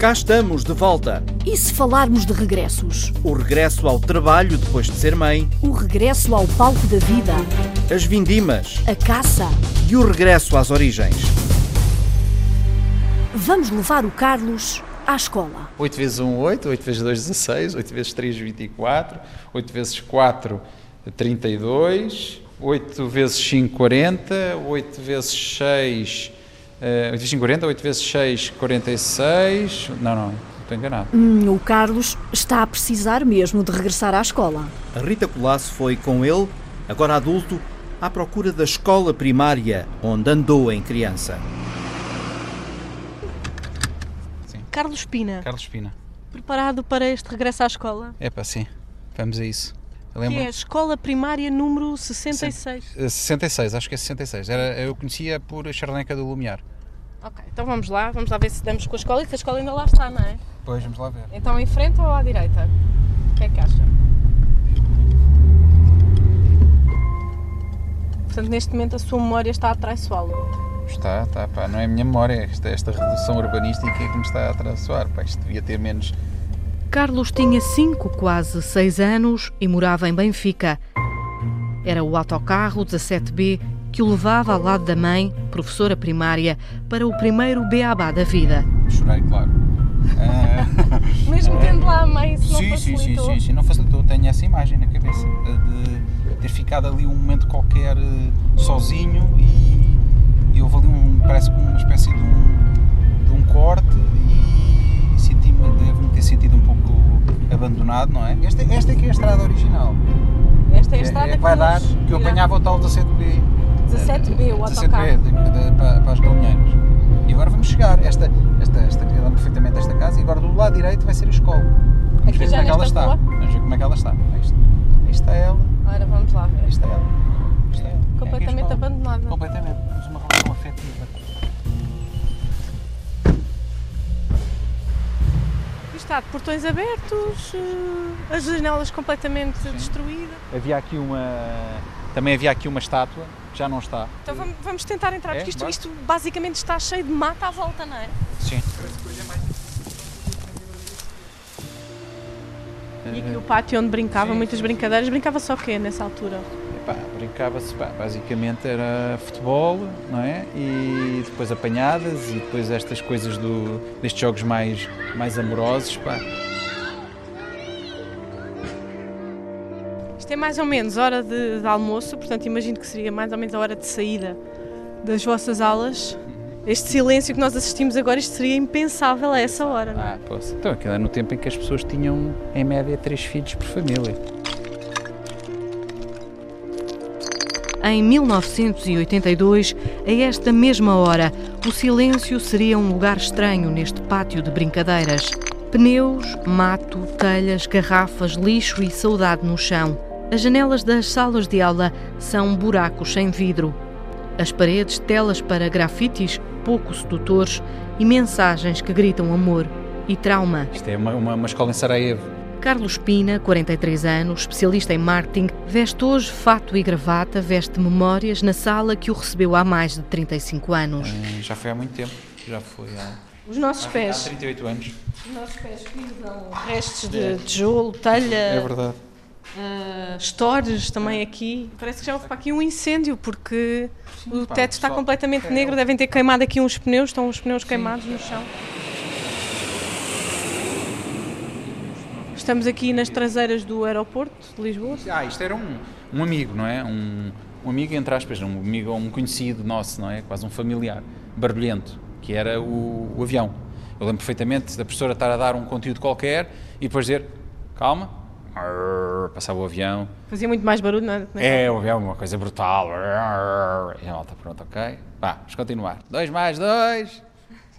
Cá estamos de volta. E se falarmos de regressos? O regresso ao trabalho depois de ser mãe, O regresso ao palco da vida? as vindimas A caça? e o regresso às origens. Vamos levar o Carlos à escola. 8 vezes 1, 8, 8 vezes 2, 16, 8 vezes 3, 24, 8 vezes 4, 32, 8 vezes 5, 40, 8 vezes 6, eh, 8 vezes 5, 40, 8 vezes 6, 46, não, não, estou enganado. Hum, o Carlos está a precisar mesmo de regressar à escola. A Rita Colasso foi com ele, agora adulto, à procura da escola primária onde andou em criança. Carlos Pina, Carlos Espina, preparado para este regresso à escola? é para sim, vamos a isso. Eu Que lembro, é a escola primária número 66. Eh, 66, acho que é 66, Era, eu conhecia por a Charneca do Lumiar. Ok, então vamos lá, vamos lá ver se damos com a escola e se a escola ainda lá está, não é? Pois, vamos lá ver. Então em frente ou à direita? O que é que acha? Portanto, neste momento a sua memória está a traiçoá-lo. Está, está, pá, não é a minha memória, esta, esta redução urbanística que me está a atrasar, pá, isto devia ter menos. Carlos tinha 5, quase 6 anos e morava em Benfica. Era o autocarro 17B que o levava ao lado da mãe, professora primária, para o primeiro beabá da vida. Chorei, claro. Ah, Mesmo tendo lá a mãe, se não sim, sim, sim, facilitou. sim, sim, não facilitou, tenho essa imagem na cabeça de, de ter ficado ali um momento qualquer eh, sozinho e, e houve ali um, parece que uma espécie de um, de um corte e ter sentido um pouco abandonado, não é? Esta, esta é que é a estrada original. Esta é a É- estrada é que vai dar, que eu apanhava o tal 17B. 17B, o 17B, autocarro. de- de- para, para as galinheiras. E agora vamos chegar. Esta, esta, esta, eu lembro perfeitamente esta casa e agora do lado direito vai ser a escola. Vamos Aqui ver como é que ela está. rua? Vamos ver como é que ela está. Aí está, está ela, Ora, vamos lá ver. aí está ela. Está ela. É Completamente escola. abandonada. Completamente. Está de portões abertos, eh, as janelas completamente destruídas. Havia aqui uma. Também havia aqui uma estátua, que já não está. Então vamos, vamos tentar entrar, É? porque isto, isto basicamente está cheio de mata à volta, não é? Sim. E aqui o pátio onde brincava, Sim, muitas sim, brincadeiras. Brincava só o quê nessa altura? Brincava-se, basicamente era futebol, não é? E depois apanhadas e depois estas coisas do, destes jogos mais, mais amorosos, pá. Isto é mais ou menos hora de, de almoço, portanto imagino que seria mais ou menos a hora de saída das vossas aulas. Este silêncio que nós assistimos agora, isto seria impensável a essa hora, não é? Ah, posso. Então aquilo era no tempo em que as pessoas tinham, em média, três filhos por família. Em 1982, a esta mesma hora, o silêncio seria um lugar estranho neste pátio de brincadeiras. Pneus, mato, telhas, garrafas, lixo e saudade no chão. As janelas das salas de aula são buracos sem vidro. As paredes, telas para grafites pouco sedutores e mensagens que gritam amor e trauma. Isto é uma, uma, uma escola em Sarajevo. Carlos Pina, 43 anos, especialista em marketing, veste hoje fato e gravata, veste memórias na sala que o recebeu há mais de 35 anos. Eh, Já foi há muito tempo. Já foi há, Os nossos há pés, 38 anos. os nossos pés pisam restos de tijolo, telha, É verdade. ah, stores também aqui. Parece que já houve para aqui um incêndio, porque o pá, teto está completamente é, negro, é. devem ter queimado aqui uns pneus, estão os pneus queimados no chão. Estamos aqui nas traseiras do aeroporto de Lisboa. Ah, isto era um, um amigo, não é? Um, um amigo, entre aspas, um amigo ou um conhecido nosso, não é? Quase um familiar, barulhento, que era o, o avião. Eu lembro perfeitamente da professora estar a dar um conteúdo qualquer e depois dizer, calma, passava o avião. Fazia muito mais barulho, não é? É, o avião, uma coisa brutal. E a malta, pronto, ok. Vá, vamos continuar. Dois mais dois.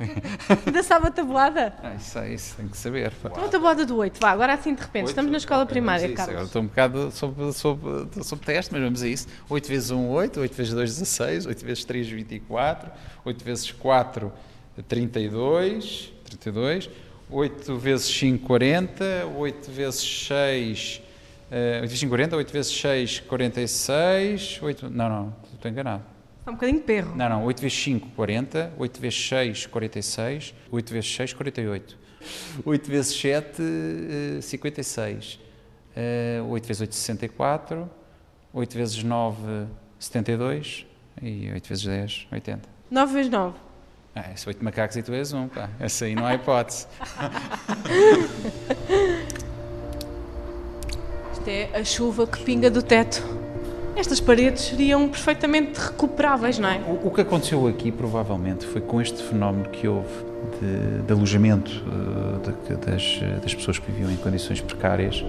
Ainda sabe a tabuada? Ah, isso, é isso, tem que saber. pá. Então a tabuada do 8, vá, agora assim de repente, estamos na escola primária, isso. Agora Carlos. estou um bocado sob, sob, sob teste, mas vamos a isso. 8 vezes 1, 8, 8 vezes 2, 16, 8 vezes 3, 24, 8 vezes 4, 32, 32, 8 vezes 5, 40, 8 vezes 6, eh, 8 vezes 5, 40, 8 vezes 6, 46, 8, não, não, estou enganado. Está um bocadinho perro. Não, não, 8 vezes 5, 40, 8 vezes 6, 46, 8 vezes 6, 48. 8 vezes 7, eh, 56. Eh, 8 vezes 8, 64. 8 vezes 9, 72. E 8 vezes 10, 80. 9 vezes 9. Ah, é 8 macacos e tu és um, pá. Essa aí não há hipótese. Isto é a chuva que pinga do teto. Estas paredes seriam perfeitamente recuperáveis, não é? O, o que aconteceu aqui, provavelmente, foi com este fenómeno que houve de, de alojamento eh, de- das, das pessoas que viviam em condições precárias,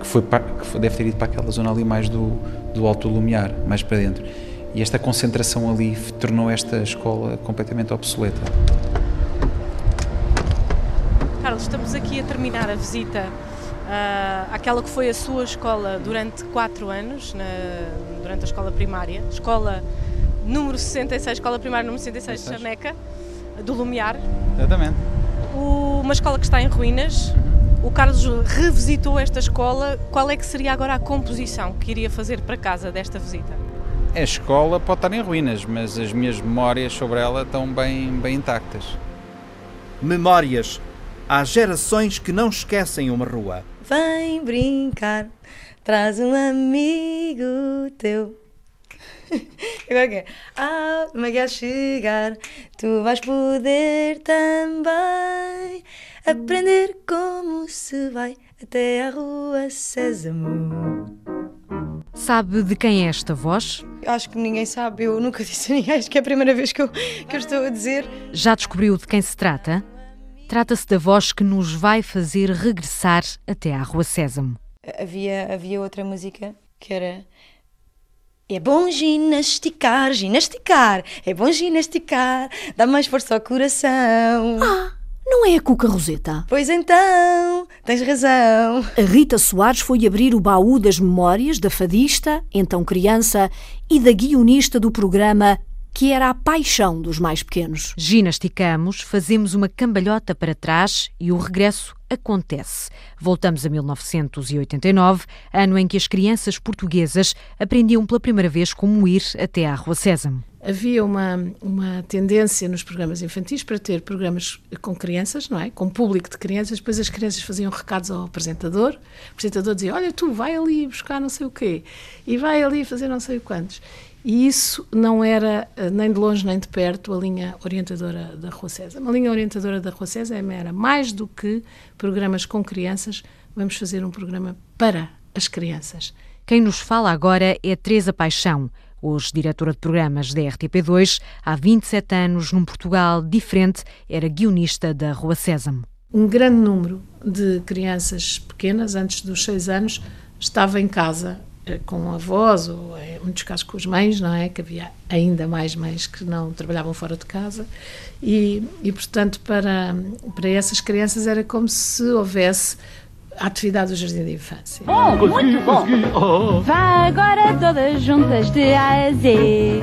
que, foi pa- que foi- deve ter ido para aquela zona ali mais do, do Alto Lumiar, mais para dentro. E esta concentração ali tornou esta escola completamente obsoleta. Carlos, estamos aqui a terminar a visita àquela que foi a sua escola durante 4 anos, na- durante a escola primária. Escola número 66, escola primária número 66 de 66. Chameca, do Lumiar. Exatamente. O- uma escola que está em ruínas. O Carlos revisitou esta escola. Qual é que seria agora a composição que iria fazer para casa desta visita? A escola pode estar em ruínas, mas as minhas memórias sobre ela estão bem, bem intactas. Memórias. Há gerações que não esquecem uma rua. Vem brincar, traz um amigo teu. Agora que é? Ah, mas quer chegar, tu vais poder também aprender como se vai até à rua Sésamo. Sabe de quem é esta voz? Acho que ninguém sabe, eu nunca disse a ninguém, acho que é a primeira vez que eu, que eu estou a dizer. Já descobriu de quem se trata? Trata-se da voz que nos vai fazer regressar até à Rua Sésamo. Havia, havia outra música que era. É bom ginasticar, ginasticar, é bom ginasticar, dá mais força ao coração. Não é a Cuca Roseta. Pois então, tens razão. A Rita Soares foi abrir o baú das memórias da fadista, então criança, e da guionista do programa, que era a paixão dos mais pequenos. Ginasticamos, fazemos uma cambalhota para trás e o regresso acontece. Voltamos a 1989, ano em que as crianças portuguesas aprendiam pela primeira vez como ir até à Rua Sésamo. Havia uma, uma tendência nos programas infantis para ter programas com crianças, não é? Com público de crianças, depois as crianças faziam recados ao apresentador, o apresentador dizia: Olha, tu vai ali buscar não sei o quê, e vai ali fazer não sei o quantos. E isso não era eh, nem de longe nem de perto a linha orientadora da Rua César. A linha orientadora da Rua César era mais do que programas com crianças, vamos fazer um programa para as crianças. Quem nos fala agora é Teresa Paixão, hoje diretora de programas da RTP2, há 27 anos num Portugal diferente, era guionista da Rua Sésamo. Um grande número de crianças pequenas, antes dos seis anos, estava em casa com avós, ou em muitos casos com as mães, não é? Que havia ainda mais mães que não trabalhavam fora de casa. E, e portanto, para, para essas crianças era como se houvesse a atividade do jardim de infância. Vá agora todas juntas de A a Z.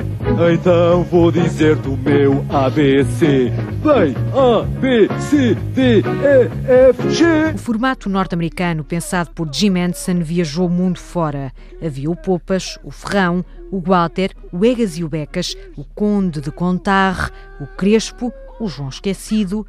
Então vou dizer do meu ABC. Bem, A, B, C, D, E, F, G. O formato norte-americano, pensado por Jim Henson, viajou o mundo fora. Havia o Popas, o Ferrão, o Walter, o Egas e o Becas, o Conde de Contarre, o Crespo, o João Esquecido.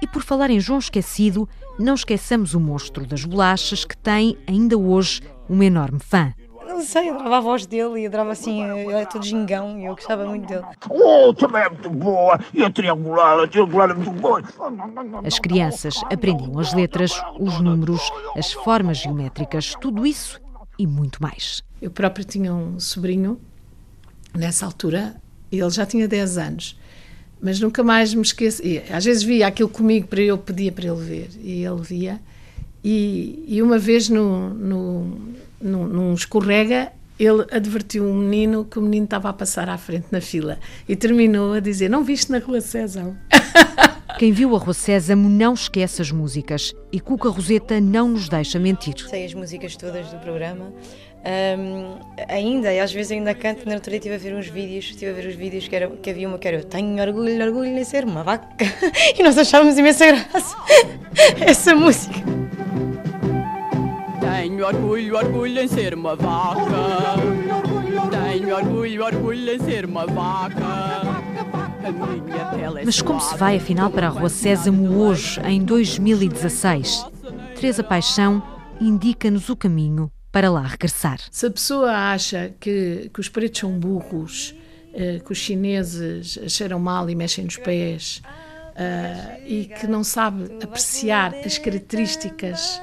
E por falar em João Esquecido, não esqueçamos o monstro das bolachas que tem, ainda hoje, uma enorme fã. Não sei, eu adorava a voz dele e adorava assim, ele era todo gingão e eu gostava muito dele. Oh, também é muito boa. E a triangular, a triangular é muito boa. As crianças aprendiam as letras, os números, as formas geométricas, tudo isso e muito mais. Eu próprio tinha um sobrinho, nessa altura, ele já tinha 10 anos, mas nunca mais me esqueço. e Às vezes via aquilo comigo para eu pedia para ele ver, e ele via. E, e uma vez no, no, num, num escorrega, ele advertiu um menino que o menino estava a passar à frente na fila e terminou a dizer: Não viste na Rua César? Quem viu a Rua Sésamo não esquece as músicas e Cuca Roseta não nos deixa mentir. Sei as músicas todas do programa. Ahm, ainda, e às vezes ainda canto, na dia estive a ver uns vídeos, estive a ver os vídeos que, era, que havia uma que era eu tenho orgulho, orgulho em ser uma vaca e nós achávamos imensa graça essa música. Tenho orgulho, orgulho em ser uma vaca. Tenho orgulho, orgulho em ser uma vaca. Mas como se vai afinal para a Rua Sésamo hoje, em 2016? Teresa Paixão indica-nos o caminho para lá regressar. Se a pessoa acha que, que os pretos são burros, uh, que os chineses cheiram mal e mexem nos pés, uh, e que não sabe apreciar as características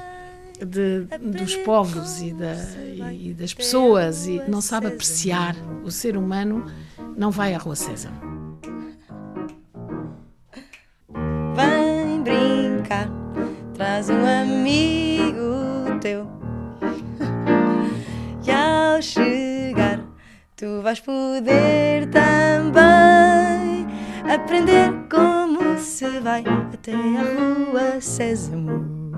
de, dos povos e, da, e, das pessoas e não sabe apreciar o ser humano, não vai à Rua César. Vem brincar, traz um amigo teu. Chegar, tu vais poder também aprender como se vai até a Rua Sésamo.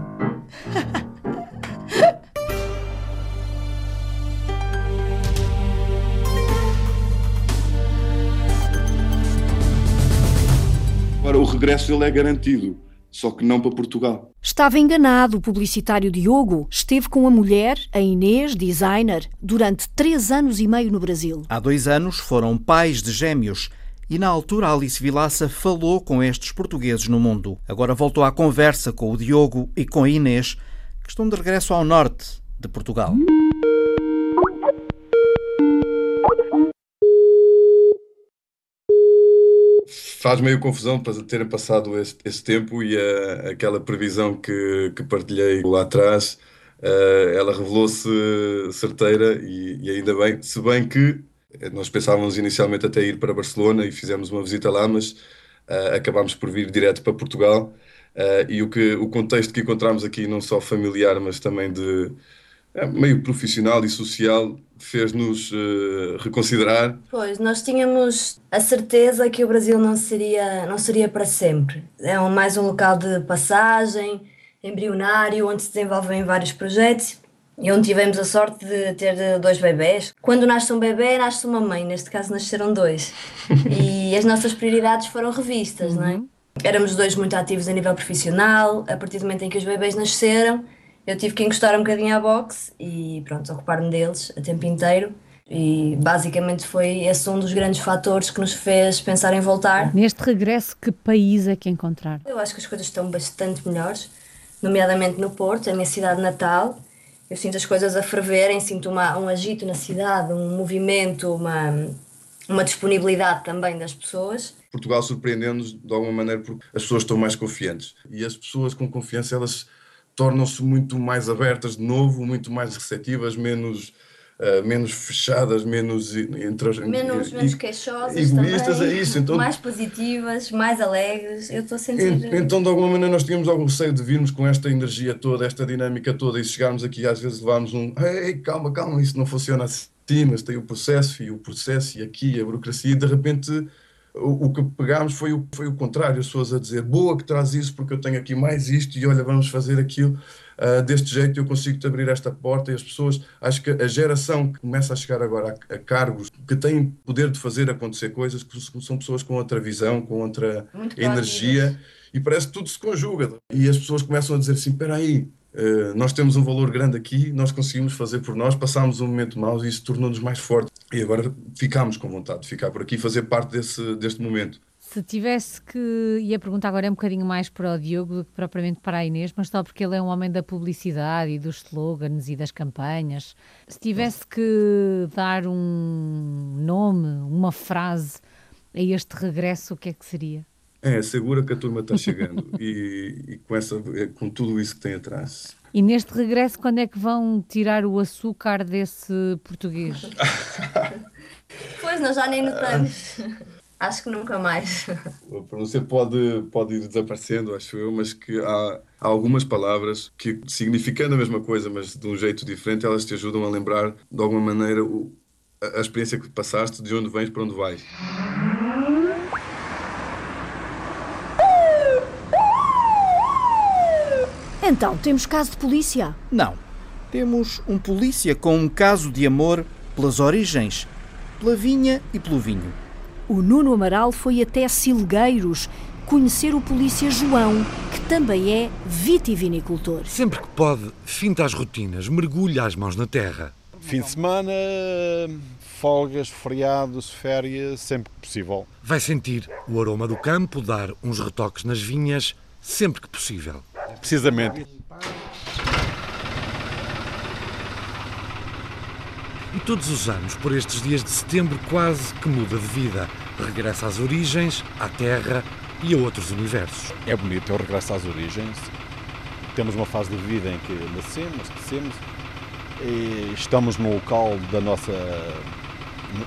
Agora, o regresso ele é garantido, só que não para Portugal. Estava enganado. O publicitário Diogo esteve com a mulher, a Inês, designer, durante três anos e meio no Brasil. Há dois anos foram pais de gêmeos e na altura Alice Vilaça falou com estes portugueses no mundo. Agora voltou à conversa com o Diogo e com a Inês, que estão de regresso ao norte de Portugal. Faz meio confusão para terem passado esse, esse tempo e a, aquela previsão que, que partilhei lá atrás, uh, ela revelou-se certeira e, e, ainda bem, se bem que nós pensávamos inicialmente até ir para Barcelona e fizemos uma visita lá, mas uh, acabámos por vir direto para Portugal. Uh, e o, que, o contexto que encontramos aqui, não só familiar, mas também de meio profissional e social, fez-nos uh, reconsiderar? Pois, nós tínhamos a certeza que o Brasil não seria, não seria para sempre. É um, mais um local de passagem, embrionário, onde se desenvolvem vários projetos e onde tivemos a sorte de ter dois bebés. Quando nasce um bebê, nasce uma mãe, neste caso nasceram dois. e as nossas prioridades foram revistas, uhum. não é? Éramos dois muito ativos a nível profissional, a partir do momento em que os bebés nasceram, eu tive que encostar um bocadinho à boxe e pronto, ocupar-me deles a tempo inteiro. E basicamente foi esse um dos grandes fatores que nos fez pensar em voltar. Neste regresso, que país é que encontrar? Eu acho que as coisas estão bastante melhores, nomeadamente no Porto, a minha cidade natal. Eu sinto as coisas a ferverem, sinto uma, um agito na cidade, um movimento, uma, uma disponibilidade também das pessoas. Portugal surpreendendo-nos de alguma maneira porque as pessoas estão mais confiantes. E as pessoas com confiança, elas tornam-se muito mais abertas de novo, muito mais receptivas, menos, uh, menos fechadas, menos entre, menos, e, menos queixosas, egoístas, também, é isso. Então, mais positivas, mais alegres. Eu estou a sentir. Então, de alguma maneira, nós tínhamos algum receio de virmos com esta energia toda, esta dinâmica toda, e chegarmos aqui às vezes levarmos um ei, calma, calma, isso não funciona assim, mas tem o processo e o processo e aqui a burocracia, e de repente o, o que pegámos foi o, foi o contrário, as pessoas a dizer boa que traz isso porque eu tenho aqui mais isto e olha, vamos fazer aquilo. Uh, deste jeito eu consigo-te abrir esta porta e as pessoas, acho que a geração que começa a chegar agora a, a cargos que têm poder de fazer acontecer coisas, que são pessoas com outra visão, com outra Muito energia e parece que tudo se conjuga. E as pessoas começam a dizer assim: espera aí, Uh, nós temos um valor grande aqui, nós conseguimos fazer por nós, passámos um momento mau e isso tornou-nos mais fortes. E agora ficámos com vontade de ficar por aqui e fazer parte desse, deste momento. Se tivesse que. ia perguntar agora é um bocadinho mais para o Diogo do que propriamente para a Inês, mas só porque ele é um homem da publicidade e dos slogans e das campanhas. Se tivesse que dar um nome, uma frase a este regresso, o que é que seria? É, segura que a turma está chegando e, e, com, essa, com tudo isso que tem atrás. E neste regresso, quando é que vão tirar o açúcar desse português? pois, nós já nem notamos. Acho que nunca mais. A pronúncia pode, pode ir desaparecendo, acho eu, mas que há, há, algumas palavras que, significando a mesma coisa, mas de um jeito diferente, elas te ajudam a lembrar, de alguma maneira, o, a, a experiência que passaste, de onde vens para onde vais. Então, temos caso de polícia? Não. Temos um polícia com um caso de amor pelas origens, pela vinha e pelo vinho. O Nuno Amaral foi até Silgueiros conhecer o polícia João, que também é vitivinicultor. Sempre que pode, finta as rotinas, mergulha as mãos na terra. Fim de semana folgas, feriados, férias, sempre que possível. Vai sentir o aroma do campo, dar uns retoques nas vinhas, sempre que possível. Precisamente. E todos os anos, por estes dias de setembro, quase que muda de vida. Regressa às origens, à terra e a outros universos. É bonito, eu regresso às origens. Temos uma fase de vida em que nascemos, crescemos e estamos no local da nossa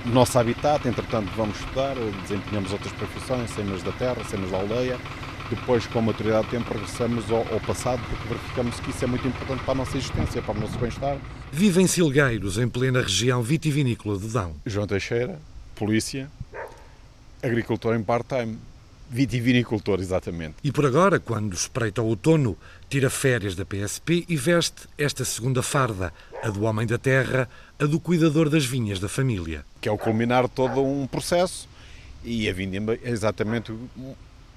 nosso habitat, entretanto vamos estudar, desempenhamos outras profissões, cenas da terra, cenas da aldeia. Depois, com a maturidade do tempo, regressamos ao, ao, passado porque verificamos que isso é muito importante para a nossa existência, para o nosso bem-estar. Vive em Silgueiros, em plena região vitivinícola de Dão. João Teixeira, polícia, agricultor em part-time. Vitivinicultor, exatamente. E por agora, quando espreita o outono, tira férias da PSP e veste esta segunda farda, a do homem da terra, a do cuidador das vinhas da família. Que é o culminar todo um processo e a vindima é exatamente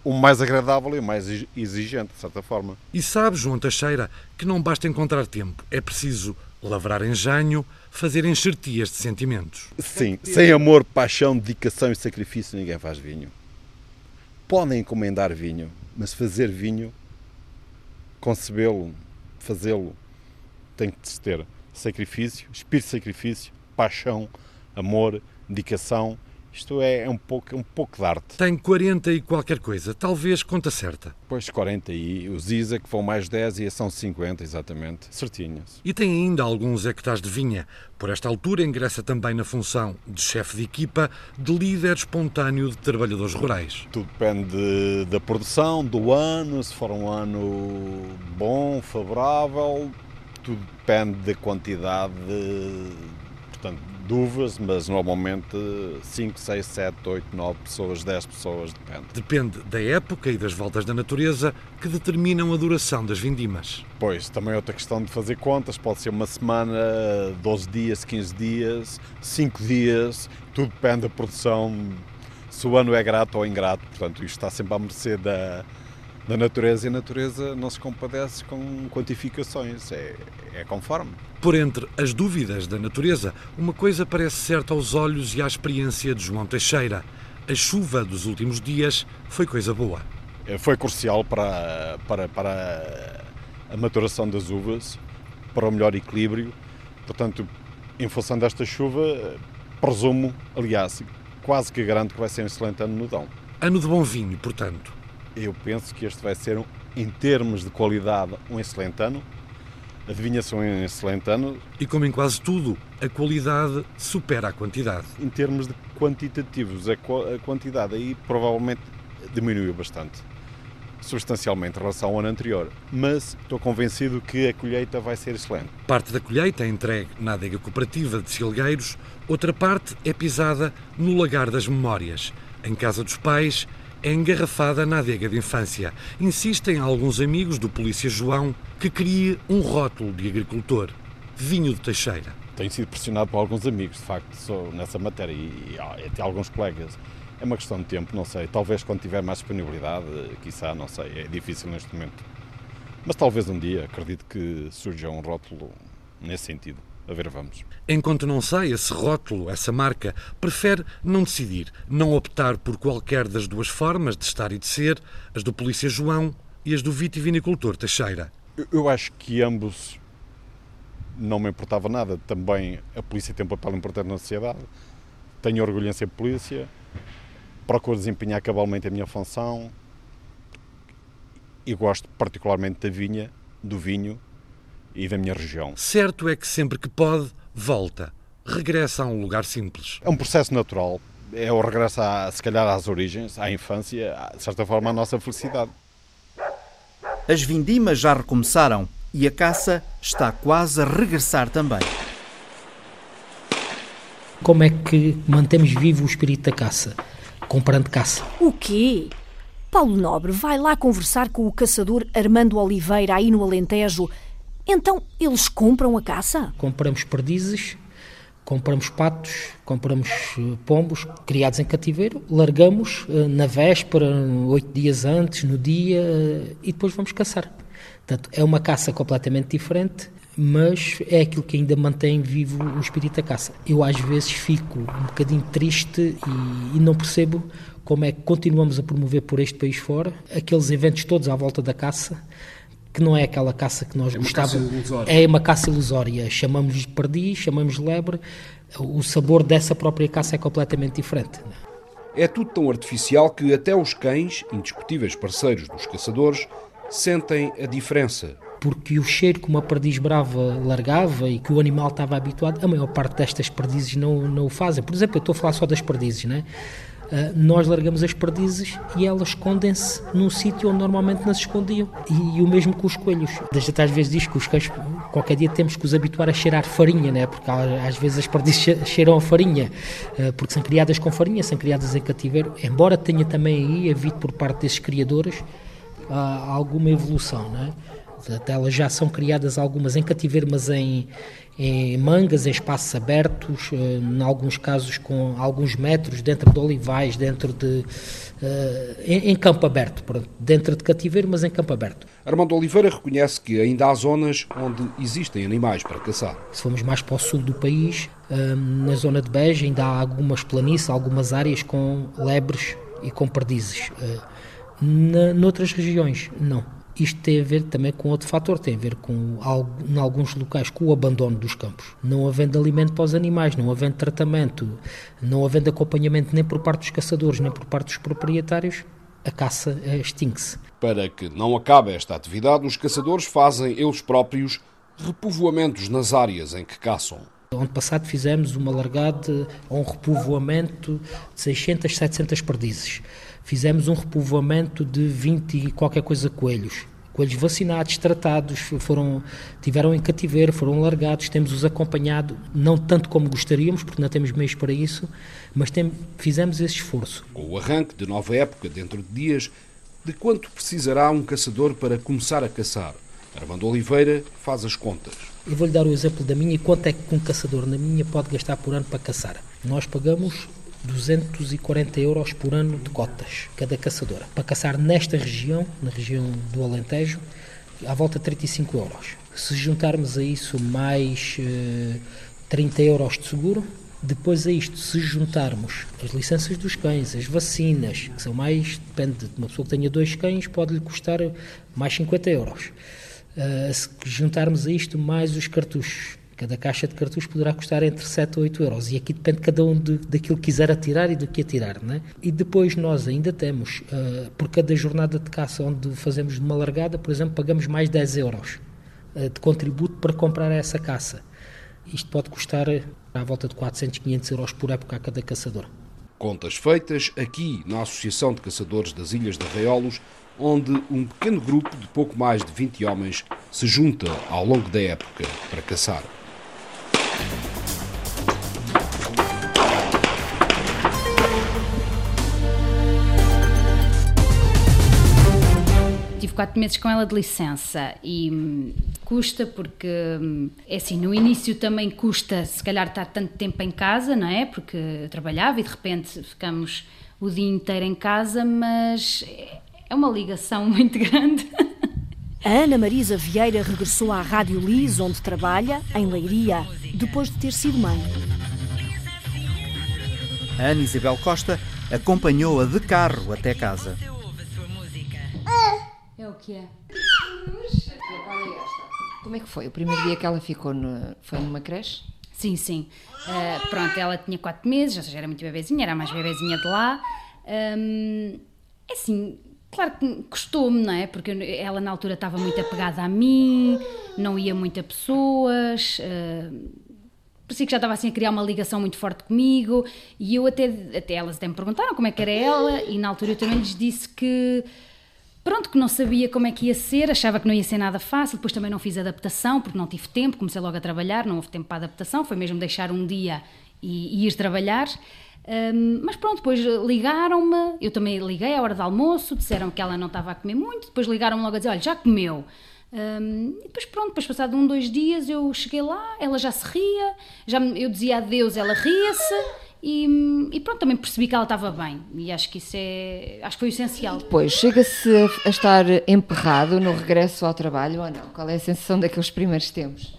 o mais agradável e o mais exigente, de certa forma. E sabe, João Teixeira, que não basta encontrar tempo, é preciso lavrar engenho, fazer enxertias de sentimentos. Sim, sem amor, paixão, dedicação e sacrifício ninguém faz vinho podem encomendar vinho, mas fazer vinho, concebê-lo, fazê-lo, tem que ter sacrifício, espírito de sacrifício, paixão, amor, dedicação isto é, é, um, pouco, um pouco de arte. Tem 40 e qualquer coisa, talvez conta certa. Pois 40 e os ISA que vão mais 10 e são 50, exatamente, certinhas. E tem ainda alguns hectares de vinha. Por esta altura ingressa também na função de chefe de equipa, de líder espontâneo de trabalhadores rurais. Tudo depende da produção, do ano, se for um ano bom, favorável, tudo depende da quantidade, portanto, uvas, mas normalmente 5, 6, 7, 8, 9 pessoas, 10 pessoas, depende. Depende da época e das voltas da natureza que determinam a duração das vindimas. Pois, também é outra questão de fazer contas, pode ser uma semana, 12 dias, 15 dias, 5 dias, tudo depende da produção, se o ano é grato ou ingrato, portanto isto está sempre à mercê da, da natureza e a natureza não se compadece com quantificações, é, é conforme. Por entre as dúvidas da natureza, uma coisa parece certa aos olhos e à experiência de João Teixeira. A chuva dos últimos dias foi coisa boa. É, foi crucial para, para, para a maturação das uvas, para o melhor equilíbrio. Portanto, em função desta chuva, presumo, aliás, quase que garanto que vai ser um excelente ano no Dão. Ano de bom vinho, portanto. Eu penso que este vai ser, em termos de qualidade, um excelente ano adivinhação em excelente ano. E como em quase tudo, a qualidade supera a quantidade. Em termos de quantitativos, a, quantidade aí provavelmente diminuiu bastante, substancialmente em relação ao ano anterior. Mas estou convencido que a colheita vai ser excelente. Parte da colheita é entregue na adega cooperativa de Silgueiros, outra parte é pisada no Lagar das Memórias, em casa dos pais é engarrafada na adega de infância. Insistem alguns amigos do Polícia João que crie um rótulo de agricultor. Vinho de Teixeira. Tenho sido pressionado por alguns amigos, de facto, sou nessa matéria e, e até alguns colegas. É uma questão de tempo, não sei. Talvez quando tiver mais disponibilidade, quiçá, não sei. É difícil neste momento. Mas talvez um dia, acredito que surja um rótulo nesse sentido. A ver, vamos. Enquanto não sai esse rótulo, essa marca, prefere não decidir, não optar por qualquer das duas formas de estar e de ser, as do Polícia João e as do vitivinicultor Teixeira. Eu acho que ambos não me importava nada. Também a polícia tem um papel importante na sociedade. Tenho orgulho em ser polícia. Procuro desempenhar cabalmente a minha função. E gosto particularmente da vinha, do vinho e da minha região. Certo é que sempre que pode, volta, regressa a um lugar simples. É um processo natural, é o regresso, a, se calhar, às origens, à infância, de certa forma, à nossa felicidade. As vindimas já recomeçaram e a caça está quase a regressar também. Como é que mantemos vivo o espírito da caça? Comprando caça. O quê? Paulo Nobre vai lá conversar com o caçador Armando Oliveira aí no Alentejo então eles compram a caça? Compramos perdizes, compramos patos, compramos eh, pombos criados em cativeiro, largamos eh, na véspera, oito dias antes, no dia, eh, e depois vamos caçar. Portanto, é uma caça completamente diferente. mas é aquilo que ainda mantém vivo o espírito da caça. Eu às vezes fico um bocadinho triste e, e não percebo como é que continuamos a promover por este país fora aqueles eventos todos à volta da caça, que não é aquela caça que nós é gostávamos. É uma caça ilusória. Chamamos de perdiz, chamamos de lebre. O sabor dessa própria caça é completamente diferente. É tudo tão artificial que até os cães, indiscutíveis parceiros dos caçadores, sentem a diferença. Porque o cheiro que uma perdiz brava largava e que o animal estava habituado, a maior parte destas perdizes não, não o fazem. Por exemplo, eu estou a falar só das perdizes, não é? Uh, nós largamos as perdizes e elas escondem-se num sítio onde normalmente não se escondiam. E, e, o mesmo com os coelhos. Até às vezes diz que os cães, qualquer dia temos que os habituar a cheirar farinha, né? porque às vezes as perdizes cheiram a farinha, uh, porque são criadas com farinha, são criadas em cativeiro, embora tenha também aí havido por parte desses criadores uh, alguma evolução. Né? Elas já são criadas algumas em cativeiro, mas em, em mangas, em espaços abertos, eh, em alguns casos com alguns metros, dentro de olivais, dentro de. Uh, em, em, campo aberto, pronto, dentro de cativeiro, mas em campo aberto. Armando Oliveira reconhece que ainda há zonas onde existem animais para caçar. Se formos mais para o sul do país, uh, na zona de Beja, ainda há algumas planícies, algumas áreas com lebres e com perdizes. Na, noutras regiões, não isto tem a ver também com outro fator, tem a ver com, em alguns locais, com o abandono dos campos. Não havendo alimento para os animais, não havendo tratamento, não havendo acompanhamento nem por parte dos caçadores, nem por parte dos proprietários, a caça eh, extingue-se. Para que não acabe esta atividade, os caçadores fazem eles próprios repovoamentos nas áreas em que caçam. Ano passado fizemos uma largada ou um repovoamento de 600, 700 perdizes fizemos um repovoamento de 20 e qualquer coisa coelhos. Coelhos vacinados, tratados, foram, tiveram em cativeiro, foram largados, temos-os acompanhado, não tanto como gostaríamos, porque não temos meios para isso, mas tem, fizemos esse esforço. Com o arranque de nova época, dentro de dias, de quanto precisará um caçador para começar a caçar? Armando Oliveira faz as contas. Eu vou-lhe dar o exemplo da minha. Quanto é que um caçador na minha pode gastar por ano para caçar? Nós pagamos 240 euros por ano de cotas, cada caçadora. Para caçar nesta região, na região do Alentejo, à volta de 35 euros. Se juntarmos a isso mais eh, 30 euros de seguro, depois a isto, se juntarmos as licenças dos cães, as vacinas, que são mais, depende de uma pessoa que tenha dois cães, pode-lhe custar mais 50 euros. Uh, se juntarmos a isto mais os cartuchos, Cada caixa de cartuchos poderá custar entre 7 ou 8 euros. E aqui depende cada um de, daquilo que quiser atirar e do que atirar. Né? E depois nós ainda temos, uh, por cada jornada de caça onde fazemos uma largada, por exemplo, pagamos mais 10 euros uh, de contributo para comprar essa caça. Isto pode custar uh, à volta de 400, 500 euros por época a cada caçador. Contas feitas aqui na Associação de Caçadores das Ilhas de Arraiolos, onde um pequeno grupo de pouco mais de 20 homens se junta ao longo da época para caçar. Tive quatro meses com ela de licença e hum, custa porque, hum, é assim, no início também custa se calhar estar tanto tempo em casa, não é? Porque eu trabalhava e de repente ficamos o dia inteiro em casa, mas é uma ligação muito grande. A Ana Marisa Vieira regressou à Rádio Lis, onde trabalha, em Leiria, depois de ter sido mãe. A Ana Isabel Costa acompanhou-a de carro até casa. É o que é? Como é que foi? O primeiro dia que ela ficou no, foi numa creche? Sim, sim. Uh, pronto, ela tinha 4 meses, ou seja, era muito bebezinha, era a mais bebezinha de lá. Um, é assim, Claro que custou-me, não é? Porque ela na altura estava muito apegada a mim, não ia muito a pessoas, uh, parecia que já estava assim a criar uma ligação muito forte comigo e eu até, até elas até me perguntaram como é que era ela e na altura eu também lhes disse que pronto, que não sabia como é que ia ser, achava que não ia ser nada fácil, depois também não fiz adaptação porque não tive tempo, comecei logo a trabalhar, não houve tempo para adaptação, foi mesmo deixar um dia e, e ir trabalhar. Um, mas pronto, depois ligaram-me, eu também liguei à hora do almoço, disseram que ela não estava a comer muito, depois ligaram-me logo a dizer: olha, já comeu. Um, e depois pronto, depois passado um, dois dias eu cheguei lá, ela já se ria, já eu dizia adeus, ela ria-se e, e, pronto, também percebi que ela estava bem e acho que isso é, acho que foi essencial. Depois, chega-se a estar emperrado no regresso ao trabalho ou não? Qual é a sensação daqueles primeiros tempos?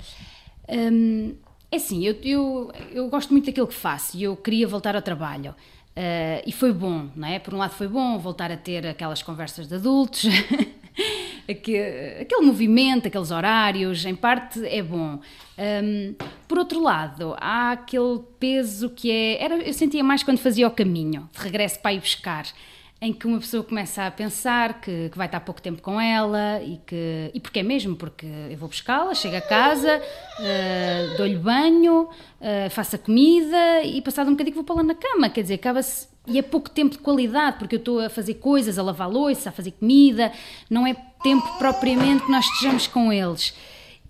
Hum, é assim, eu, eu, eu gosto muito daquilo que faço e eu queria voltar ao trabalho. Uh, e foi bom, não é? Por um lado foi bom voltar a ter aquelas conversas de adultos, aquele, aquele, movimento, aqueles horários, em parte é bom. Um, por outro lado, há aquele peso que é. Era, eu sentia mais quando fazia o caminho, de regresso para ir buscar em que uma pessoa começa a pensar que, que vai estar pouco tempo com ela e que e porque é mesmo porque eu vou buscá-la, chego a casa, uh, dou-lhe banho, uh, faço a comida e passado um bocadinho vou pô-la na cama, quer dizer, acaba-se e é pouco tempo de qualidade porque eu estou a fazer coisas, a lavar louça, a fazer comida, não é tempo propriamente que nós estejamos com eles.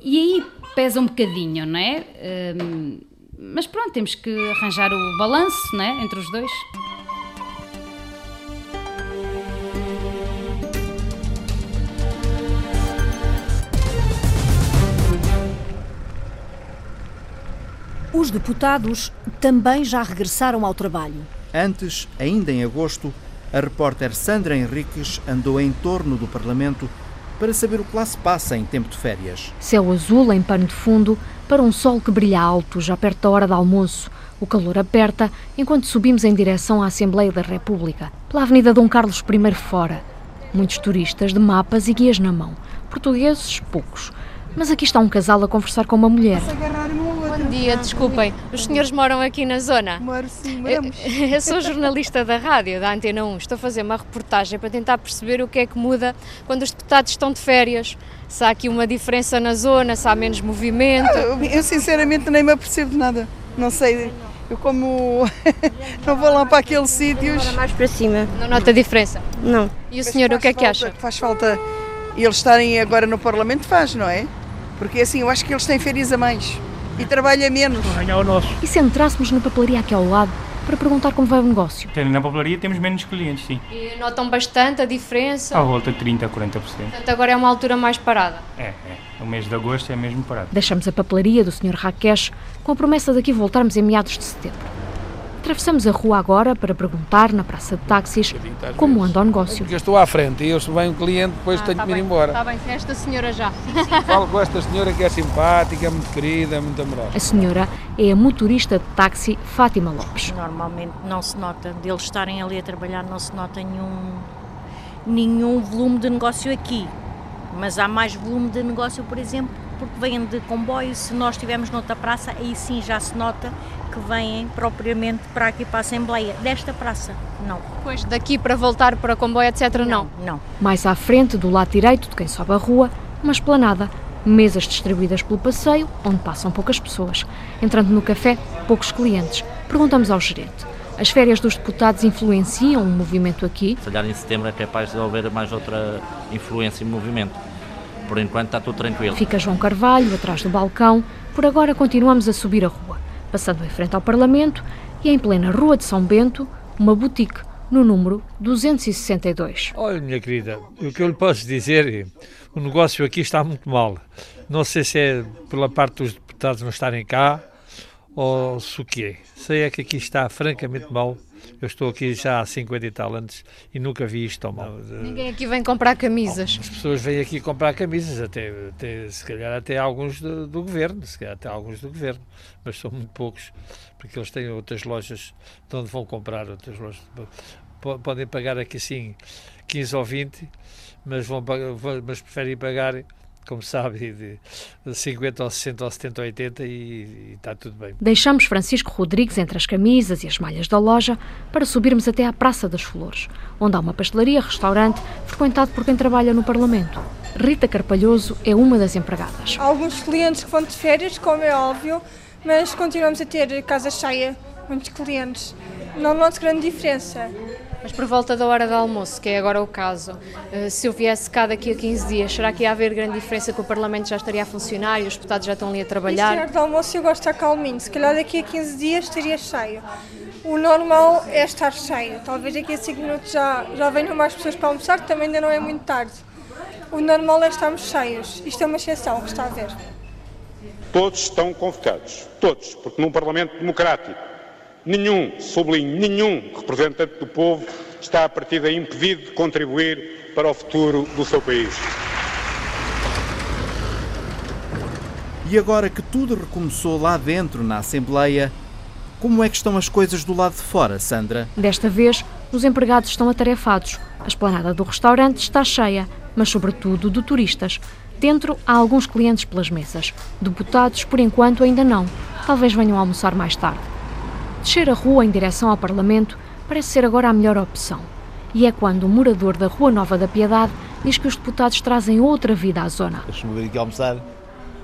E aí pesa um bocadinho, não é? Uh, mas pronto, temos que arranjar o balanço, não é? Entre os dois. Os deputados também já regressaram ao trabalho. Antes, ainda em agosto, a repórter Sandra Henriques andou em torno do Parlamento para saber o que lá se passa em tempo de férias. Céu azul em pano de fundo para um sol que brilha alto, já perto da hora do almoço. O calor aperta enquanto subimos em direção à Assembleia da República, pela Avenida Dom Carlos I fora. Muitos turistas de mapas e guias na mão. Portugueses, poucos. Mas aqui está um casal a conversar com uma mulher. Bom dia, desculpem. Os senhores moram aqui na zona? Moro sim, moramos. Eu, eu sou jornalista da rádio, da Antena 1. Estou a fazer uma reportagem para tentar perceber o que é que muda quando os deputados estão de férias. Se há aqui uma diferença na zona, se há menos movimento. Ah, eu sinceramente nem me apercebo de nada. Não sei. Eu como não vou lá para aqueles sítios. mais para cima. Não nota diferença? Não. E o senhor o que é que acha? Faz falta eles estarem agora no Parlamento, faz, não é? Porque assim, eu acho que eles têm férias a mais e trabalha menos. Ganhar o nosso. E se entrássemos na papelaria aqui ao lado para perguntar como vai o negócio? Na papelaria temos menos clientes, sim. E notam bastante a diferença? À volta de 30% a 40%. Portanto, agora é uma altura mais parada? É, é. O mês de agosto é mesmo parado. Deixamos a papelaria do Sr. Rakesh com a promessa de aqui voltarmos em meados de setembro. Atravessamos a rua agora para perguntar na praça de táxis como anda o negócio. Porque eu estou à frente e eu se vem um cliente, depois ah, tenho tá que ir embora. Está bem, esta senhora já. Falo com esta senhora que é simpática, muito querida, muito amorosa. A senhora é a motorista de táxi Fátima Lopes. Normalmente não se nota, deles estarem ali a trabalhar, não se nota nenhum, nenhum volume de negócio aqui. Mas há mais volume de negócio, por exemplo, porque vêm de comboio. Se nós estivermos noutra praça, aí sim já se nota que vêm propriamente para aqui para a Assembleia. Desta praça, não. Pois, daqui para voltar para comboio, etc., não? Não. não. Mais à frente, do lado direito de quem sobe a rua, uma esplanada. Mesas distribuídas pelo passeio, onde passam poucas pessoas. Entrando no café, poucos clientes. Perguntamos ao gerente. As férias dos deputados influenciam o movimento aqui? Se calhar em setembro é capaz de haver mais outra influência e movimento. Por enquanto está tudo tranquilo. Fica João Carvalho atrás do balcão. Por agora continuamos a subir a rua, passando em frente ao Parlamento e em plena Rua de São Bento, uma boutique no número 262. Olha, minha querida, o que eu lhe posso dizer, o negócio aqui está muito mal. Não sei se é pela parte dos deputados não estarem cá ou se o que é. Sei é que aqui está francamente mal eu estou aqui já há 50 e tal anos e nunca vi isto tão mal. Ninguém aqui vem comprar camisas. As pessoas vêm aqui comprar camisas, até, até se calhar até alguns do, do, governo, se calhar até alguns do governo, mas são muito poucos, porque eles têm outras lojas de onde vão comprar, outras lojas. Podem pagar aqui sim 15 ou 20, mas, vão, mas preferem pagar como sabe, de 50 ou 60 ou 70 ou 80 e, e está tudo bem. Deixamos Francisco Rodrigues entre as camisas e as malhas da loja para subirmos até à Praça das Flores, onde há uma pastelaria-restaurante frequentado por quem trabalha no Parlamento. Rita Carpalhoso é uma das empregadas. Há alguns clientes que vão de férias, como é óbvio, mas continuamos a ter casa cheia, muitos clientes. Não noto grande diferença. Mas por volta da hora do almoço, que é agora o caso, eh, se eu viesse cá daqui a 15 dias, será que ia haver grande diferença que o Parlamento já estaria a funcionar e os deputados já estão ali a trabalhar? Na hora do almoço eu gosto de estar calminho, se calhar daqui a 15 dias estaria cheio. O normal é estar cheio, talvez daqui a 5 minutos já, já venham mais pessoas para almoçar, que também ainda não é muito tarde. O normal é estarmos cheios, isto é uma exceção que está a ver. Todos estão convocados, todos, porque num Parlamento democrático Nenhum, sublinho, nenhum representante do povo está a partir daí impedido de contribuir para o futuro do seu país. E agora que tudo recomeçou lá dentro, na Assembleia, como é que estão as coisas do lado de fora, Sandra? Desta vez, os empregados estão atarefados. A esplanada do restaurante está cheia, mas sobretudo de turistas. Dentro há alguns clientes pelas mesas. Deputados, por enquanto, ainda não. Talvez venham almoçar mais tarde. Descer a rua em direção ao Parlamento parece ser agora a melhor opção. E é quando o morador da Rua Nova da Piedade diz que os deputados trazem outra vida à zona. Costumo vir aqui almoçar.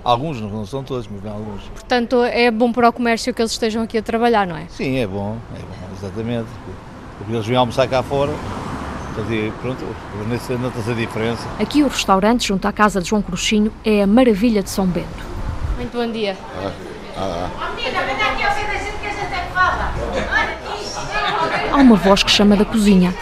Alguns, não são todos, mas bem alguns. Portanto, é bom para o comércio que eles estejam aqui a trabalhar, não é? Sim, é bom, é bom, exatamente. Porque eles vêm almoçar cá fora, e pronto, nota-se a diferença. Aqui o restaurante, junto à casa de João Cruxinho, é a maravilha de São Bento. Muito bom dia. Ah, ah, ah. Há uma voz que chama da cozinha.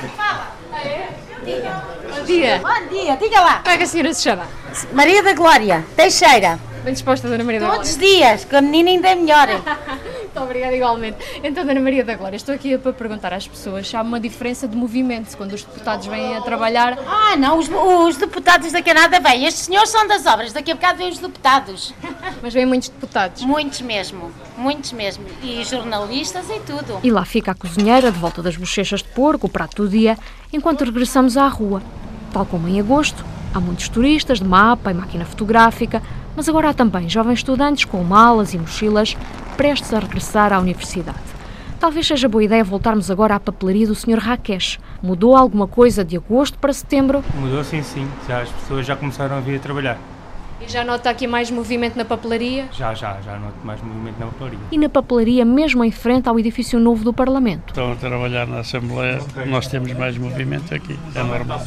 Bom dia. Bom dia, diga lá. Como é que a senhora se chama? Maria da Glória, Teixeira. Bem disposta, Dona Maria da Glória. Todos os dias, que a menina ainda é melhor. Muito obrigada, igualmente. Então, Dona Maria da Glória, estou aqui para perguntar às pessoas se há uma diferença de movimento quando os deputados vêm a trabalhar. Ah, não, os, os deputados da Canada vêm. Estes senhores são das obras, daqui a bocado vêm os deputados. Mas vêm muitos deputados? Muitos mesmo, muitos mesmo. E jornalistas e tudo. E lá fica a cozinheira, de volta das bochechas de porco, o prato do dia, enquanto regressamos à rua. Tal como em agosto, há muitos turistas de mapa e máquina fotográfica, mas agora há também jovens estudantes com malas e mochilas prestes a regressar à universidade. Talvez seja boa ideia voltarmos agora à papelaria do Sr. Rakesh. Mudou alguma coisa de agosto para setembro? Mudou sim, sim. Já as pessoas já começaram a vir a trabalhar. Já nota aqui mais movimento na papelaria? Já, já, já noto mais movimento na papelaria. E na papelaria, mesmo em frente ao edifício novo do Parlamento? Estão a trabalhar na Assembleia, nós temos mais movimento aqui, é normal.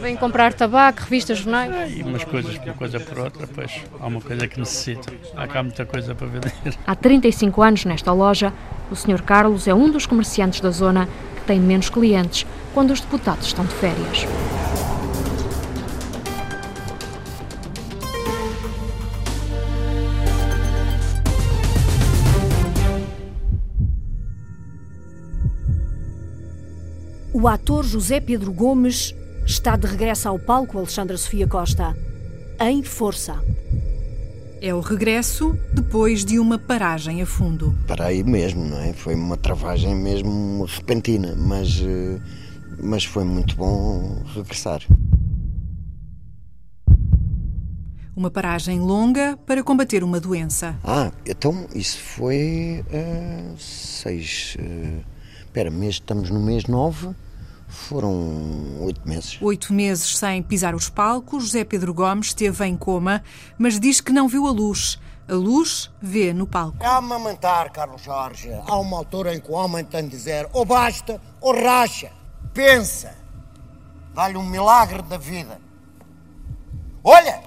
Vêm comprar tabaco, revistas, jornais? É, e umas coisas por uma coisa por outra, pois há uma coisa que necessita. Há cá muita coisa para vender. Há 35 anos nesta loja, o Sr. Carlos é um dos comerciantes da zona que tem menos clientes quando os deputados estão de férias. O ator José Pedro Gomes está de regresso ao palco Alexandra Sofia Costa, em força. É o regresso depois de uma paragem a fundo. Parei mesmo, não é? Foi uma travagem mesmo repentina, mas, eh, mas foi muito bom regressar. Uma paragem longa para combater uma doença. Ah, então isso foi uh, seis. Uh, espera, mês, estamos no mês nove. Foram oito meses. Oito meses sem pisar os palcos, José Pedro Gomes esteve em coma, mas diz que não viu a luz. A luz vê no palco. É amamentar, Carlos Jorge. Há uma altura em que o homem tem de dizer ou basta ou racha. Pensa. Dá-lhe um milagre da vida. Olha,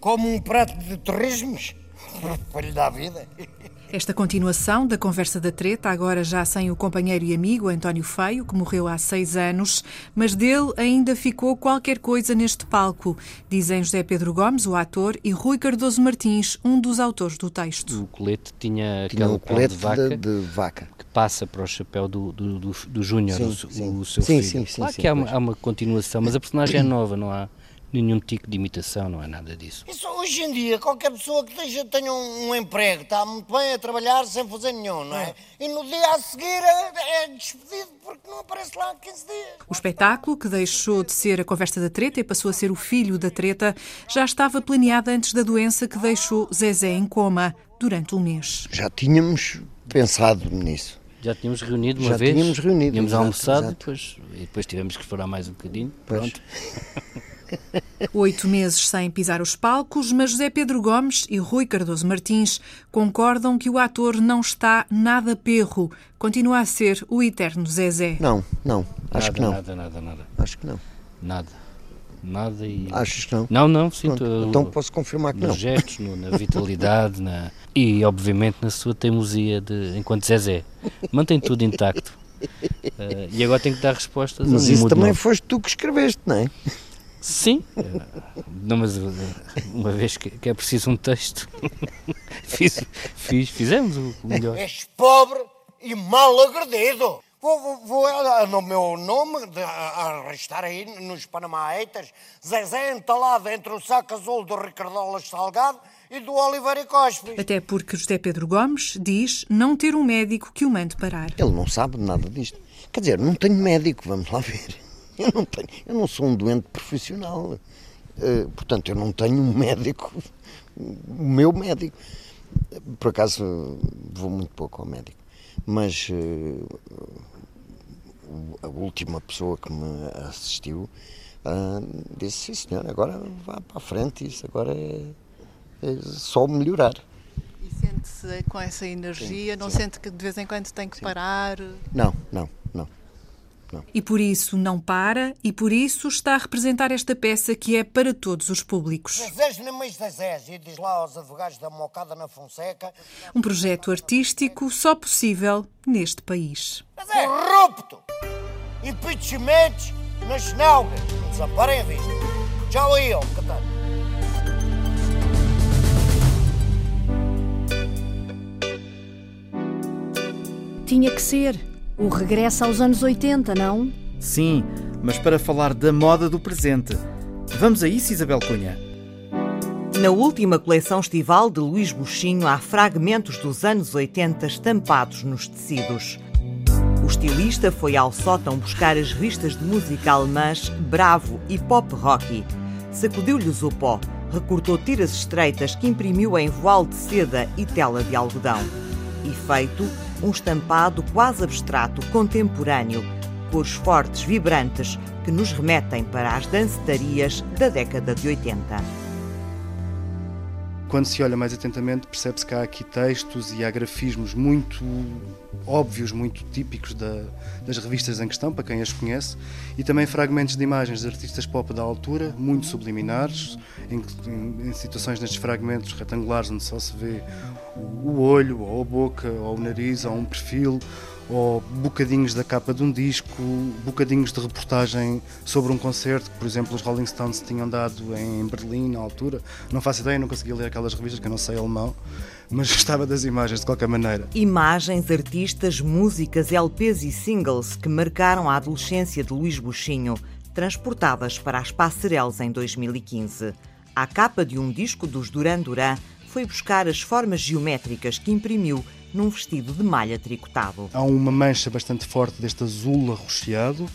como um prato de torresmos para lhe dar vida. Esta continuação da conversa da treta, agora já sem o companheiro e amigo António Feio, que morreu há seis anos, mas dele ainda ficou qualquer coisa neste palco, dizem José Pedro Gomes, o ator, e Rui Cardoso Martins, um dos autores do texto. O colete tinha, tinha aquele colete de vaca, de, de vaca, que passa para o chapéu do, do, do, do Júnior, Sim, o, sim. o seu Sim, filho. sim, sim, claro sim, que há uma, há uma continuação, mas a personagem é nova, não há nenhum tico de imitação, não é nada disso. Isso, hoje em dia, qualquer pessoa que tenha, tenha um, um emprego está muito bem a trabalhar sem fazer nenhum, não é? E no dia a seguir é, é despedido porque não aparece lá há 15 dias. O espetáculo, que deixou de ser a conversa da treta e passou a ser o filho da treta, já estava planeado antes da doença que deixou Zezé em coma durante um mês. Já tínhamos pensado nisso. Já tínhamos reunido uma Já vez. tínhamos reunido, Tínhamos exato, almoçado exato. Depois, e depois tivemos que esperar mais um bocadinho. Pois. Pronto. Oito meses sem pisar os palcos, mas José Pedro Gomes e Rui Cardoso Martins concordam que o ator não está nada perro. Continua a ser o eterno Zezé. Não, não, acho nada, que não. Nada, nada, nada. Acho que não. Nada. Nada e. Achas que não? Não, não, sinto. Pronto, então posso confirmar que nos não. gestos, no- na vitalidade na, e, obviamente, na sua teimosia de, enquanto Zezé. Mantém tudo intacto. Eh, e agora tenho que dar respostas a Mas isso também foste tu que escreveste, não é? Sim. Eh, Não, mas uma vez que, que é preciso um texto, fiz, fiz, fizemos o melhor. És pobre e mal agredido. Vou, vou, vou no meu nome de, a, a restar aí nos Panama Haters, Zezé entalado entre o saco azul do Ricardolas Salgado e do Oliveira Cospe. Até porque José Pedro Gomes diz não ter um médico que o mande parar. Ele não sabe nada disto. Quer dizer, não tenho médico, vamos lá ver. Eu não, tenho, eu não sou um doente profissional. Uh, portanto, eu não tenho um médico, o meu médico. Por acaso, vou muito pouco ao médico. Mas uh, a última pessoa que me assistiu uh, disse: Sim, senhor, agora vá para a frente, isso agora é, é só melhorar. E sente-se com essa energia? Sim, não sim. sente que de vez em quando tem que sim. parar? Não, não, não. E por isso não para, e por isso está a representar esta peça que é para todos os públicos. diz lá aos advogados da Mocada na Fonseca. Um projeto artístico só possível neste país. É corrupto! Impeachment nas nalgas. Desamparem a vista. Tchau aí, ó. Tinha que ser. O regresso aos anos 80, não? Sim, mas para falar da moda do presente. Vamos a isso, Isabel Cunha. Na última coleção estival de Luís Buxinho há fragmentos dos anos 80 estampados nos tecidos. O estilista foi ao sótão buscar as revistas de música alemãs Bravo e Pop Rocky. Sacudiu-lhes o pó, recortou tiras estreitas que imprimiu em voal de seda e tela de algodão. Efeito, um estampado quase abstrato, contemporâneo, cores fortes, vibrantes, que nos remetem para as dancetarias da década de 80 quando se olha mais atentamente, percebe-se que há aqui textos e há grafismos muito óbvios, muito típicos da, das revistas em questão, para quem as conhece, e também fragmentos de imagens de artistas pop da altura, muito subliminares, em, em, em situações nestes fragmentos retangulares onde só se vê o olho, ou a boca, ou o nariz, ou um perfil, ou bocadinhos da capa de um disco, bocadinhos de reportagem sobre um concerto que, por exemplo, os Rolling Stones tinham dado em Berlim na altura. Não faço ideia, não consegui ler aquelas revistas que eu não sei alemão, mas gostava das imagens de qualquer maneira. Imagens, artistas, músicas, LPs e singles que marcaram a adolescência de Luís Buxinho, transportadas para as passarelas em 2015. A capa de um disco dos Duran Duran foi buscar as formas geométricas que imprimiu num vestido de malha tricotado. Há uma mancha bastante forte deste azul arroxeado,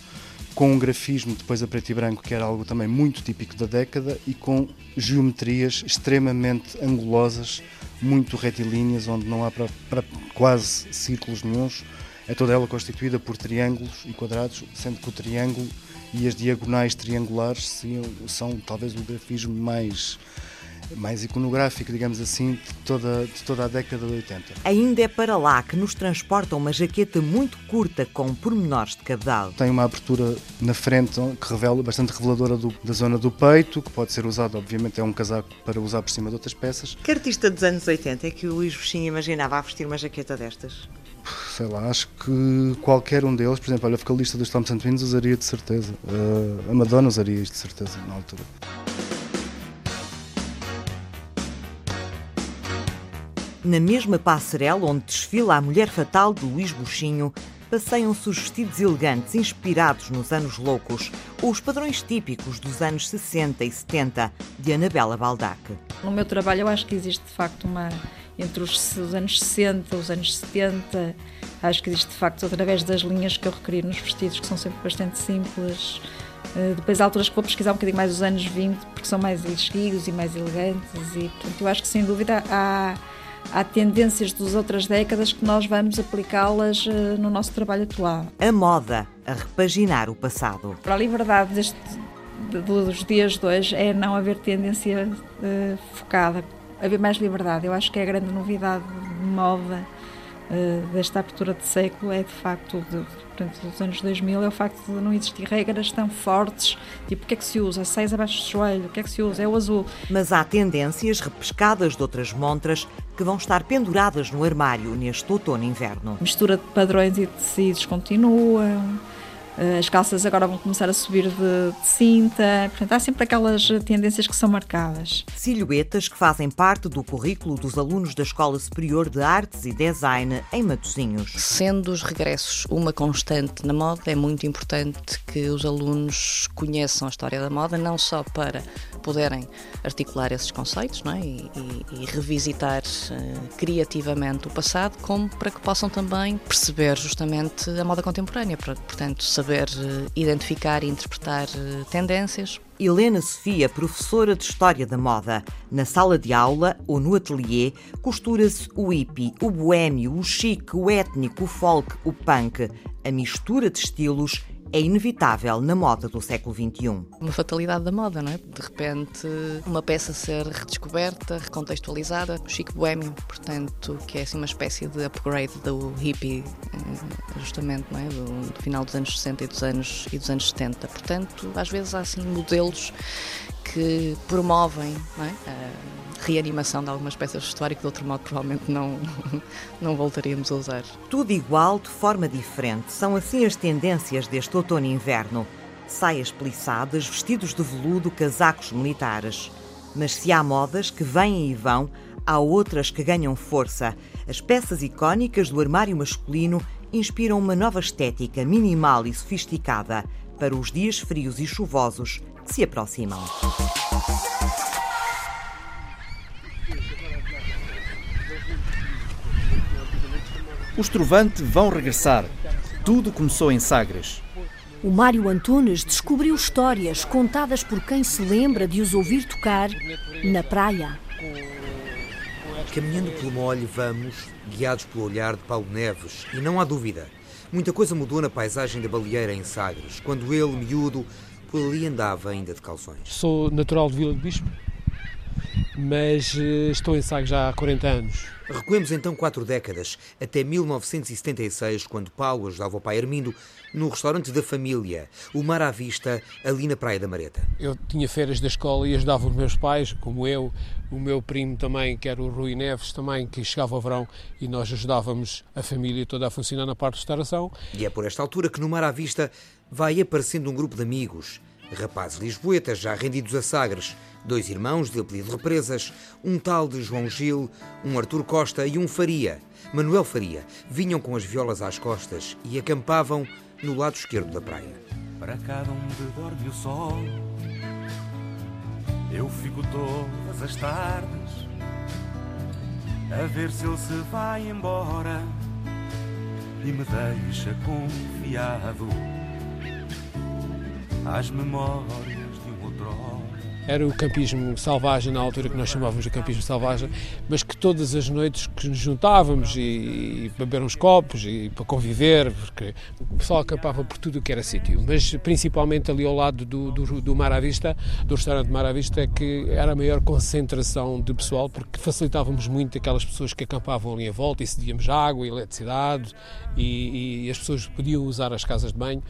com um grafismo depois a preto e branco, que era algo também muito típico da década, e com geometrias extremamente angulosas, muito retilíneas, onde não há para, para quase círculos nenhums. É toda ela constituída por triângulos e quadrados, sendo que o triângulo e as diagonais triangulares são, são talvez o grafismo mais mais iconográfico, digamos assim, de toda, de toda a década de 80. Ainda é para lá que nos transporta uma jaqueta muito curta com pormenores de cabedal. Tem uma abertura na frente que revela, bastante reveladora do, da zona do peito, que pode ser usado, obviamente, é um casaco para usar por cima de outras peças. Que artista dos anos 80 é que o Luís Buxinho imaginava a vestir uma jaqueta destas? sei lá, acho que qualquer um deles, por exemplo, olha, a vocalista dos Tom Twins usaria de certeza. Uh, a Madonna usaria isto de certeza na altura. Na mesma passarela onde desfila a mulher fatal de Luís Buxinho, passeiam-se os vestidos elegantes inspirados nos anos loucos, ou os padrões típicos dos anos 60 e 70 de Anabela Baldac. No meu trabalho eu acho que existe de facto uma entre os, os anos 60, os anos 70, acho que existe de facto através das linhas que eu recrio nos vestidos que são sempre bastante simples. Uh, depois há alturas que vou pesquisar um bocadinho mais os anos 20 porque são mais enchidos e mais elegantes e portanto eu acho que sem dúvida há há tendências das outras décadas que nós vamos aplicá-las uh, no nosso trabalho atual. A moda, a repaginar o passado. Para a liberdade deste, dos dias de hoje é não haver tendência uh, focada, haver mais liberdade. Eu acho que é a grande novidade de moda uh, desta abertura de século é de facto de, portanto, dos anos 2000 é o facto de não existir regras tão fortes, tipo o que é que se usa? Seis abaixo do joelho, o que é que se usa? É o azul. Mas há tendências repescadas de outras montras que vão estar penduradas no armário neste outono e inverno. A mistura de padrões e de tecidos continua. Eh, as calças agora vão começar a subir de, de, cinta, portanto há sempre aquelas tendências que são marcadas. Silhuetas que fazem parte do currículo dos alunos da Escola Superior de Artes e Design em Matosinhos. Sendo os regressos uma constante na moda, é muito importante que os alunos conheçam a história da moda, não só para poderem articular esses conceitos não é? e, e, e revisitar uh, criativamente o passado, como para que possam também perceber justamente a moda contemporânea, para, portanto, saber uh, identificar e interpretar uh, tendências. Helena Sofia, professora de História da Moda. Na sala de aula ou no ateliê, costura-se o hippie, o boêmio, o chique, o étnico, o folk, o punk. A mistura de estilos é inevitável na moda do século XXI. Uma fatalidade da moda, não é? De repente, uma peça ser redescoberta, recontextualizada, chique boêmio, portanto, que é assim uma espécie de upgrade do hippie, eh, justamente, não é? Do, do final dos anos 60 e dos anos, e dos anos 70. Portanto, às vezes há assim modelos que promovem é? Reanimação de algumas peças de história que de outro modo provavelmente não, não voltaríamos a usar. Tudo igual, de forma diferente. São assim as tendências deste outono e inverno. Saias plissadas, vestidos de veludo, casacos militares. Mas se há modas que vêm e vão, há outras que ganham força. As peças icónicas do armário masculino inspiram uma nova estética minimal e sofisticada para os dias frios e chuvosos que se aproximam. Os Trovante vão regressar. Tudo começou em Sagres. O Mário Antunes descobriu histórias contadas por quem se lembra de os ouvir tocar na praia. Caminhando pelo molho, vamos, guiados pelo olhar de Paulo Neves, e não há dúvida, muita coisa mudou na paisagem da Baleeira em Sagres, quando ele, miúdo, por ali andava ainda de calções. Sou natural de Vila de Bispo, mas eh, estou em Sagres já há 40 anos. Recuemos então quatro décadas, até 1976, quando Paulo ajudava o pai Armindo no restaurante da família, o Mar à Vista, ali na Praia da Mareta. Eu tinha férias da escola e ajudava os meus pais, como eu, o meu primo também, que era o Rui Neves, também, que chegava ao verão e nós ajudávamos a família toda a funcionar na parte de restauração. E é por esta altura que no Mar à Vista vai aparecendo um grupo de amigos, rapazes lisboetas já rendidos a Sagres, dois irmãos de apelido Represas, um tal de João Gil, um Artur Costa e um Faria, Manuel Faria, vinham com as violas às costas e acampavam no lado esquerdo da praia. Para cada um de dorme o sol, eu fico todas as tardes a ver se ele se vai embora e me deixa confiado às memórias de um outro era o campismo selvagem, na altura que nós chamávamos de campismo selvagem, mas que todas as noites que nos juntávamos e, e beber uns copos e para conviver, porque o pessoal acampava por tudo o que era sítio, mas principalmente ali ao lado do, do, do Mar à Vista, do restaurante Mar à Vista, é que era a maior concentração de pessoal, porque facilitávamos muito aquelas pessoas que acampavam ali em volta e cedíamos água, eletricidade e, e as pessoas podiam usar as casas de banho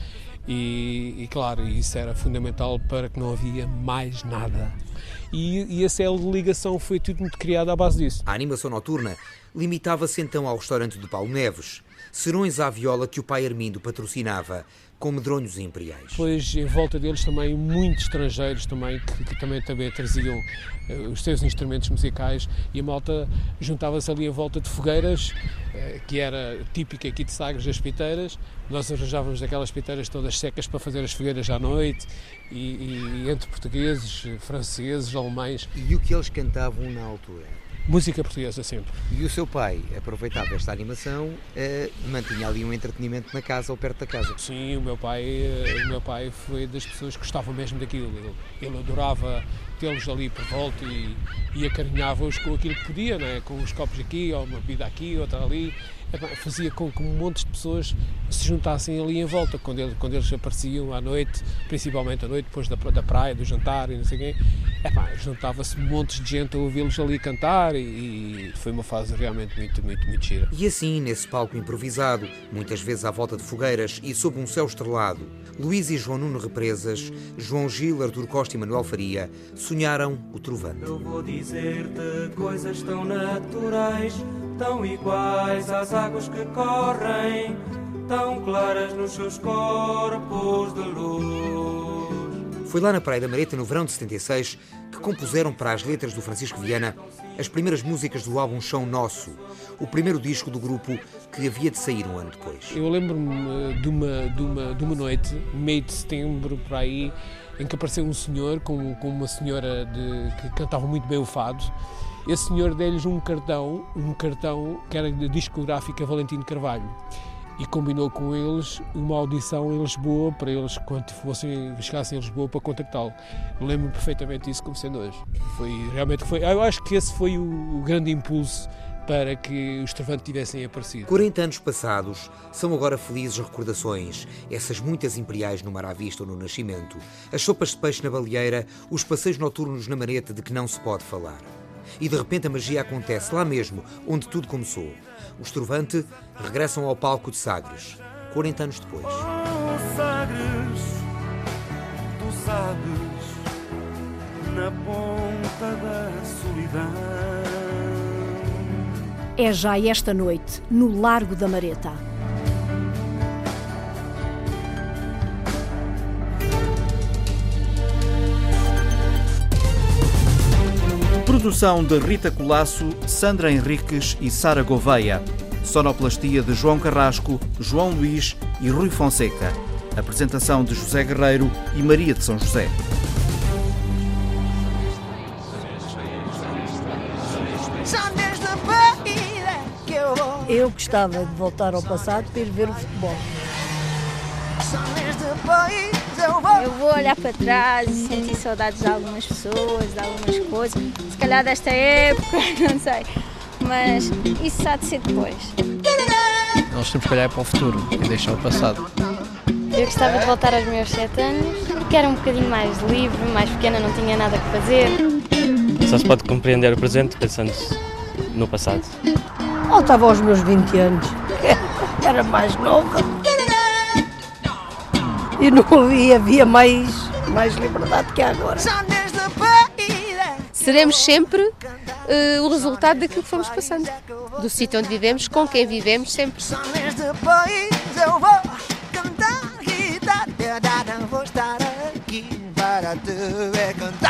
e, e, claro, isso era fundamental para que não havia mais nada. E, e a célula de ligação foi tudo muito criado à base disso. A animação noturna limitava-se então ao restaurante do Paulo Neves, serões à viola que o pai Armindo patrocinava com medronhos imperiais. Pois em volta deles também muitos estrangeiros também que, que também, também traziam uh, os seus instrumentos musicais e a malta juntava-se ali em volta de fogueiras, uh, que era típica aqui de Sagres das piteiras. Nós arranjávamos aquelas piteiras todas secas para fazer as fogueiras à noite e, e entre portugueses, franceses, alemães. E o que eles cantavam na altura? Música portuguesa sempre. E o seu pai aproveitava esta animação, eh, mantinha ali um entretenimento na casa ou perto da casa? Sim, o meu pai, eh, o meu pai foi das pessoas que gostavam mesmo daquilo. Ele, ele adorava tê-los ali por volta e, e acarinhava-os com aquilo que podia, né? com os copos aqui, ou uma bebida aqui, outra ali fazia com que um monte de pessoas se juntassem ali em volta, quando, ele, quando eles apareciam à noite, principalmente à noite, depois da, da praia, do jantar e não sei quê, juntava-se montes de gente a ouvi-los ali cantar e, e, foi uma fase realmente muito, muito, muito gira. E assim, nesse palco improvisado, muitas vezes à volta de fogueiras e sob um céu estrelado, Luís e João Nuno Represas, João Gil, Artur Costa e Manuel Faria sonharam o trovante. Eu vou dizer-te coisas tão naturais tão iguais às águas que correm, tão claras nos seus corpos de luz. Foi lá na Praia da Mareta, no verão de 76, que compuseram para as letras do Francisco Viana as primeiras músicas do álbum Chão Nosso, o primeiro disco do grupo que havia de sair um ano depois. Eu lembro-me de uma, de, uma, de uma noite, meio de setembro, por aí, em que apareceu um senhor com, com uma senhora de, que cantava muito bem o fado. Esse senhor deu-lhes um cartão, um cartão que era da discográfica Valentino Carvalho e combinou com eles uma audição em Lisboa para eles, quando fossem, chegassem a Lisboa, para contactá-lo. Lembro-me perfeitamente isso como sendo hoje. Foi, realmente foi, eu acho que esse foi o, o grande impulso para que os Travante tivessem aparecido. 40 anos passados, são agora felizes recordações, essas muitas imperiais no Mar à Vista ou no Nascimento, as sopas de peixe na baleeira, os passeios noturnos na mareta de que não se pode falar. E de repente a magia acontece lá mesmo, onde tudo começou. Os Trovante regressam ao palco de Sagres, 40 anos depois. Oh, Sagres, tu sabes, na ponta da solidão. É já esta noite, no Largo da Mareta. Produção de Rita Colasso, Sandra Henriques e Sara Gouveia. Sonoplastia de João Carrasco, João Luís e Rui Fonseca. Apresentação de José Guerreiro e Maria de São José. Eu gostava de voltar ao passado para ir ver o futebol. Eu vou olhar para trás e sentir saudades de algumas pessoas, de algumas coisas. Se calhar desta época, não sei. Mas isso há de ser depois. Nós temos que olhar para o futuro e deixar o passado. Eu gostava de voltar aos meus 7 anos, porque era um bocadinho mais livre, mais pequena, não tinha nada que fazer. Só se pode compreender o presente pensando no passado. Voltava aos meus 20 anos, era mais nova. E não havia, havia mais, mais liberdade que há agora. Seremos sempre uh, o resultado daquilo que fomos passando. Do sítio onde vivemos, com quem vivemos, sempre. vou estar aqui para te ver cantar.